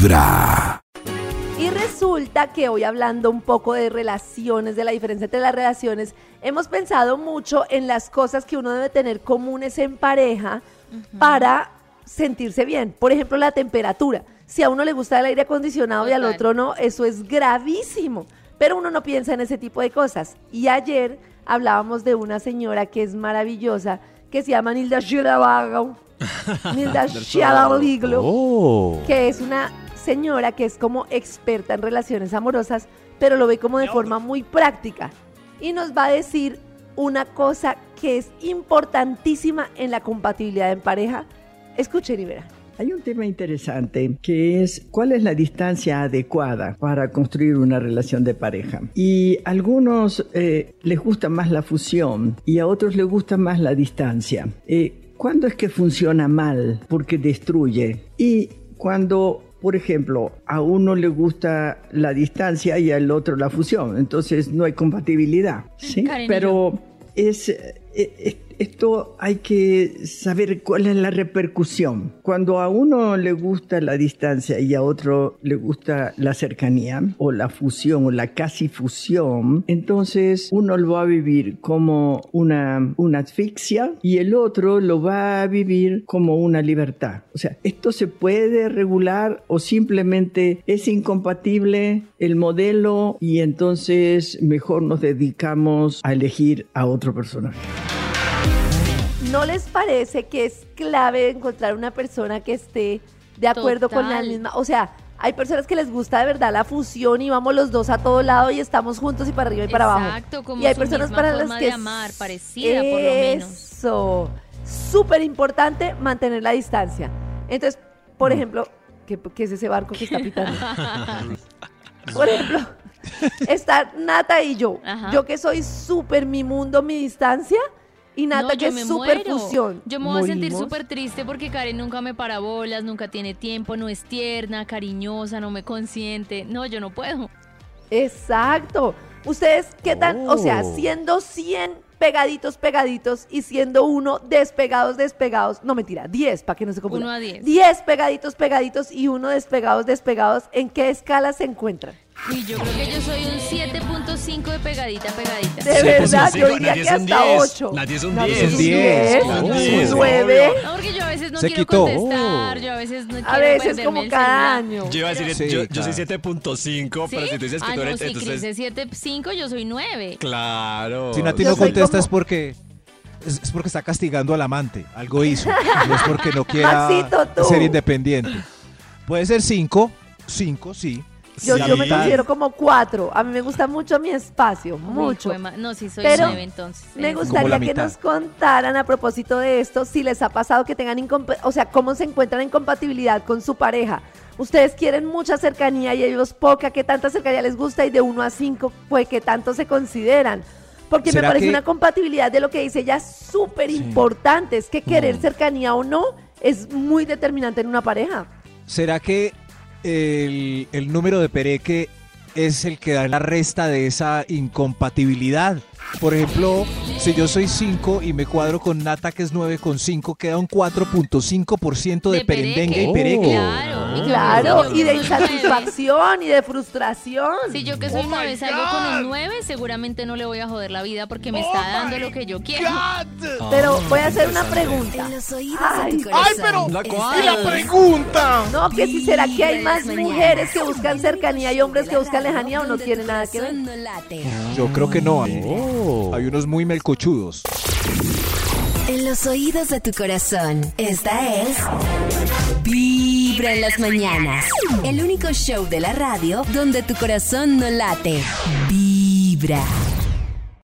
Vibra. Y resulta que hoy hablando un poco de relaciones, de la diferencia entre las relaciones, hemos pensado mucho en las cosas que uno debe tener comunes en pareja para sentirse bien. Por ejemplo, la temperatura. Si a uno le gusta el aire acondicionado y al otro no, eso es gravísimo. Pero uno no piensa en ese tipo de cosas. Y ayer hablábamos de una señora que es maravillosa, que se llama Nilda Shirabago. Nilda Shirabaliglo Oh. que es una señora que es como experta en relaciones amorosas, pero lo ve como de forma muy práctica. Y nos va a decir una cosa que es importantísima en la compatibilidad en pareja. Escuchen y verán. Hay un tema interesante que es cuál es la distancia adecuada para construir una relación de pareja. Y a algunos eh, les gusta más la fusión y a otros les gusta más la distancia. Eh, ¿Cuándo es que funciona mal? Porque destruye. Y cuando, por ejemplo, a uno le gusta la distancia y al otro la fusión, entonces no hay compatibilidad. ¿sí? Karen Pero es, eh, eh, esto hay que saber cuál es la repercusión. Cuando a uno le gusta la distancia y a otro le gusta la cercanía o la fusión o la casi fusión, entonces uno lo va a vivir como una, asfixia y el otro lo va a vivir como una libertad. O sea, esto se puede regular o simplemente es incompatible el modelo y entonces mejor nos dedicamos a elegir a otro personaje. ¿No les parece que es clave encontrar una persona que esté de acuerdo con la misma? O sea, hay personas que les gusta de verdad la fusión y vamos los dos a todo lado y estamos juntos y para arriba y para abajo. Exacto, como y hay su personas misma para las que de amar, parecida, por lo menos. Eso, súper importante mantener la distancia. Entonces, Mm. por ejemplo, ¿qué, qué es ese barco que está pitando? por ejemplo, está Nata y yo. Ajá. Yo que soy súper mi mundo, mi distancia. Y Nata No, que yo me es súper muero. fusión. Yo me voy a sentir súper triste porque Karen nunca me para bolas, nunca tiene tiempo, no es tierna, cariñosa, no me consiente. No, yo no puedo. Exacto. Ustedes, ¿qué tan? O sea, Oh. siendo 100 pegaditos, pegaditos y siendo uno despegados, despegados. No, mentira, 10, para que no se confunda. Uno a 10. 10 pegaditos, pegaditos y uno despegados, despegados. ¿En qué escala se encuentran? Y yo creo que yo soy un 7.5 de pegadita, pegadita. De verdad, yo diría nadie que es un hasta 10, 8. nadie es un Nadie 10. es un Un 10. 10, un un 10, 9. No, porque yo a veces no Se quiero quitó. contestar, yo a veces no quiero A veces como cada año. Yo iba a decir, Sí, yo, yo soy 7.5, pero si tú dices que ah, tú eres, no, si Cris entonces... es 7.5, yo soy 9. Claro. Si Nati no contesta como- es porque es, porque está castigando al amante. Algo hizo. No es porque no quiera ser independiente. Puede ser cinco, cinco, sí. Yo, yo me considero como 4. A mí me gusta mucho mi espacio, mucho. No, sí soy Pero 9 entonces. Me gustaría que nos contaran a propósito de esto si les ha pasado que tengan o sea, cómo se encuentran en compatibilidad con su pareja. Ustedes quieren mucha cercanía y ellos poca, qué tanta cercanía les gusta y de 1 a 5, pues qué tanto se consideran. Porque me ¿Será parece que- una compatibilidad de lo que dice ella súper importante, es que querer Mm. cercanía o no es muy determinante en una pareja. ¿Será que el, el número de Pereque es el que da la resta de esa incompatibilidad? Por ejemplo, si yo soy 5 y me cuadro con Nata que es 9,5, queda un 4.5% de, De perendengue y pereque. pereque. Claro. y Claro, y de insatisfacción y de frustración. Si yo que soy 9 salgo con un 9, seguramente no le voy a joder la vida porque me está dando lo que yo quiero. Pero voy a hacer una pregunta. En los oídos Ay, de tu corazón. ¿La está cual? pregunta! No, que si será que hay más mujeres que buscan cercanía y hombres que la buscan lejanía o no tiene nada que ver. Yo creo que no. Hay unos muy melcochudos. En los oídos de tu corazón, esta es Vibra en las mañanas. El único show de la radio donde tu corazón no late. Vibra.